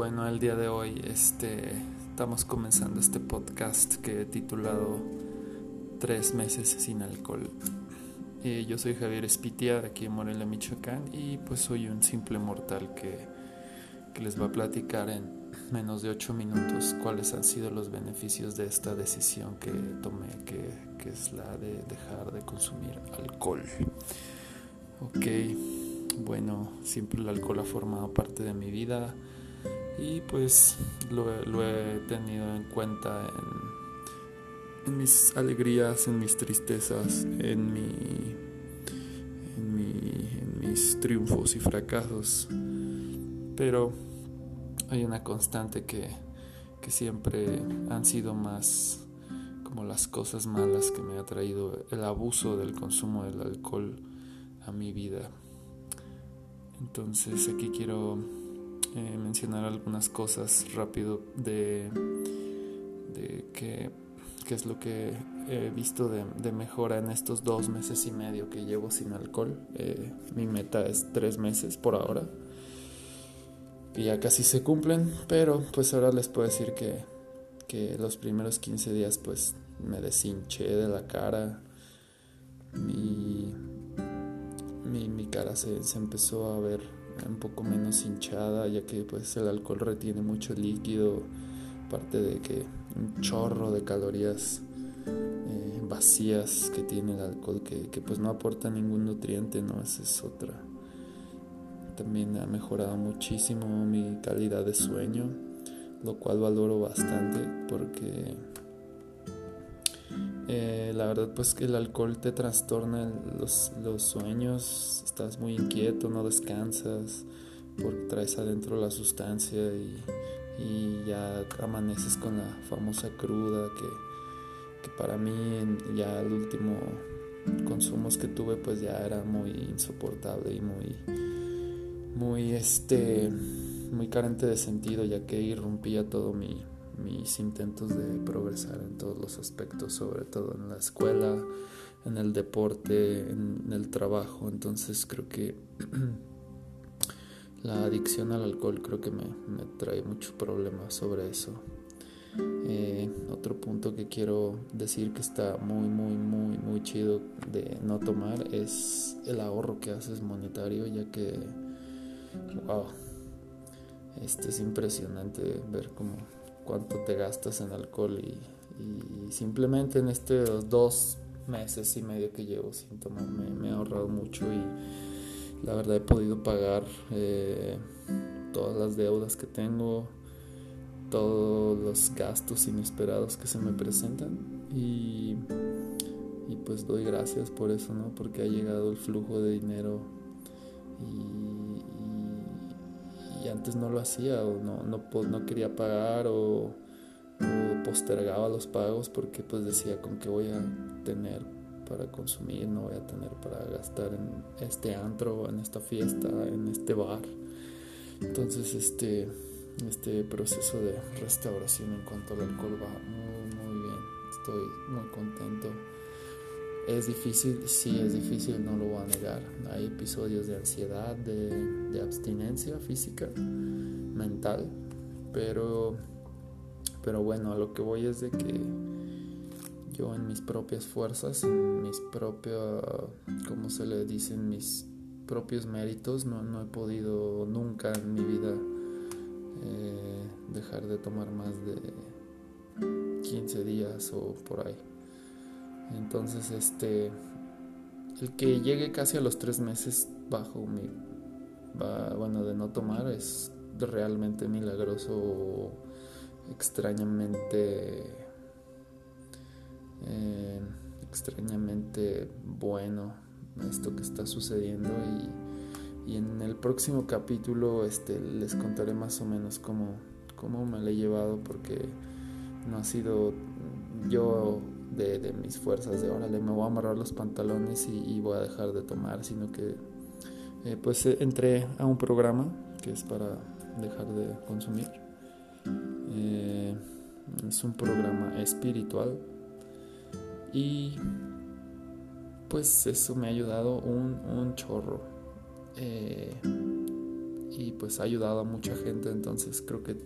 Bueno, el día de hoy este, estamos comenzando este podcast que he titulado Tres meses sin alcohol. Eh, yo soy Javier Espitia, de aquí en Morelia, Michoacán, y pues soy un simple mortal que, que les va a platicar en menos de ocho minutos cuáles han sido los beneficios de esta decisión que tomé, que, que es la de dejar de consumir alcohol. Ok, bueno, siempre el alcohol ha formado parte de mi vida y pues lo, he tenido en cuenta en, en, mis alegrías, en mis tristezas, en, mi, en, mi, en mis triunfos y fracasos. Pero hay una constante que, que siempre han sido más como las cosas malas que me ha traído el abuso del consumo del alcohol a mi vida. Entonces aquí quiero eh, mencionar algunas cosas rápido de, de qué, es lo que he visto de, mejora en estos dos meses y medio que llevo sin alcohol. Eh, mi meta es tres meses por ahora. Y ya casi se cumplen, pero pues ahora les puedo decir que, que los primeros 15 días pues me deshinché de la cara. Mi, mi, mi cara se, se empezó a ver un poco menos hinchada, ya que pues el alcohol retiene mucho líquido, aparte de que un chorro de calorías eh, vacías que tiene el alcohol, que, pues no aporta ningún nutriente, ¿no? Esa es otra. También ha mejorado muchísimo mi calidad de sueño, lo cual valoro bastante porque eh, la verdad pues que el alcohol te trastorna los, sueños, estás muy inquieto, no descansas porque traes adentro la sustancia y, ya amaneces con la famosa cruda que, que, para mí ya el último consumos que tuve pues ya era muy insoportable y muy muy este muy carente de sentido ya que irrumpía todo mi mis intentos de progresar en todos los aspectos, sobre todo en la escuela, en el deporte, en el trabajo. Entonces creo que la adicción al alcohol creo que me, trae muchos problemas sobre eso. Eh, otro punto que quiero decir que está muy, muy, muy, muy chido de no tomar es el ahorro que haces monetario, ya que, wow, este es impresionante ver cómo cuánto te gastas en alcohol y, simplemente en estos dos meses y medio que llevo sin me, he ahorrado mucho y la verdad he podido pagar eh, todas las deudas que tengo, todos los gastos inesperados que se me presentan y, y pues doy gracias por eso, ¿no? Porque ha llegado el flujo de dinero y antes no lo hacía o no, no, no quería pagar o, postergaba los pagos porque pues decía con qué voy a tener para consumir, no voy a tener para gastar en este antro, en esta fiesta, en este bar. Entonces este, este proceso de restauración en cuanto al alcohol va muy muy bien. Estoy muy contento. Es difícil, sí es difícil, no lo voy a negar. Hay episodios de ansiedad, de, abstinencia física, mental, pero, pero bueno, a lo que voy es de que yo en mis propias fuerzas, en mis propios, como se le dicen, mis propios méritos, no, no he podido nunca en mi vida eh, dejar de tomar más de 15 días o por ahí. Entonces, este, el que llegue casi a los tres meses bajo mi, bueno, de no tomar es realmente milagroso, extrañamente, eh, extrañamente bueno esto que está sucediendo y, y, en el próximo capítulo este, les contaré más o menos cómo, cómo me lo he llevado porque no ha sido yo de, mis fuerzas, de órale, me voy a amarrar los pantalones y, voy a dejar de tomar, sino que eh, pues eh, entré a un programa que es para dejar de consumir. Eh, es un programa espiritual y pues eso me ha ayudado un, un chorro. y pues ha ayudado a mucha gente. Entonces creo que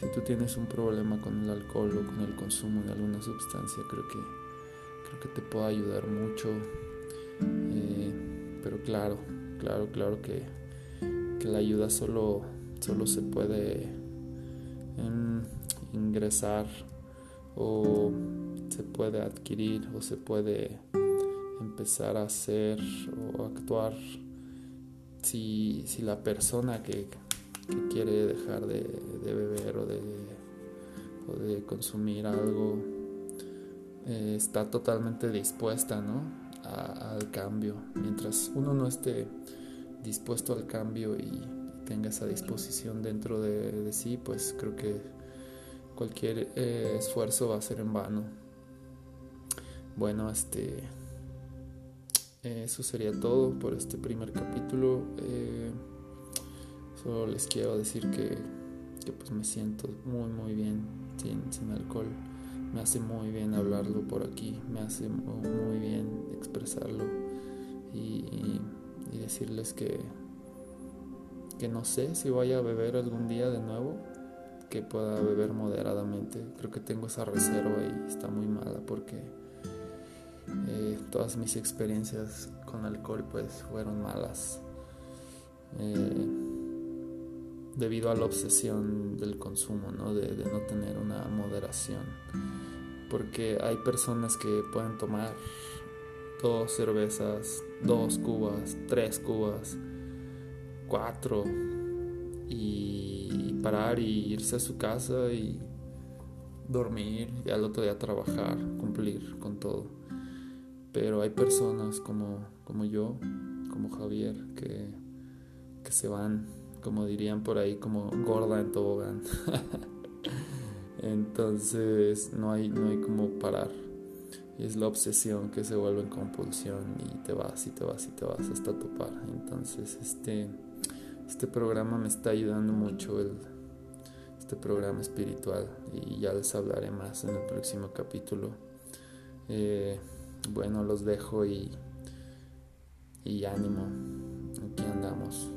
si tú tienes un problema con el alcohol o con el consumo de alguna sustancia, creo que, creo que te puede ayudar mucho. Eh, pero claro, claro, claro que, que, la ayuda solo, solo se puede ingresar o se puede adquirir o se puede empezar a hacer o actuar si, si la persona que, quiere dejar de, beber o de, de, consumir algo eh, está totalmente dispuesta ¿no? al cambio. Mientras uno no esté dispuesto al cambio y tenga esa disposición dentro de, sí, pues creo que cualquier eh, esfuerzo va a ser en vano. Bueno, este eso sería todo por este primer capítulo. Eh, solo les quiero decir que, pues me siento muy muy bien sin, alcohol. Me hace muy bien hablarlo por aquí, me hace muy, bien expresarlo y, decirles que, que no sé si voy a beber algún día de nuevo, que pueda beber moderadamente. Creo que tengo esa reserva y está muy mala porque eh, todas mis experiencias con alcohol pues fueron malas eh, debido a la obsesión del consumo, ¿no? De, no tener una moderación. Porque hay personas que pueden tomar dos cervezas, dos cubas, tres cubas, cuatro y parar y irse a su casa y dormir y al otro día trabajar, cumplir con todo. Pero hay personas como, como yo, como Javier, que, que se van, como dirían por ahí, como gorda en tobogán. Entonces no hay, no hay como parar. Es la obsesión que se vuelve en compulsión y te vas y te vas y te vas hasta topar. Entonces este, este programa me está ayudando mucho, el, este programa espiritual. Y ya les hablaré más en el próximo capítulo. Eh, bueno, los dejo y, y ánimo. Aquí andamos.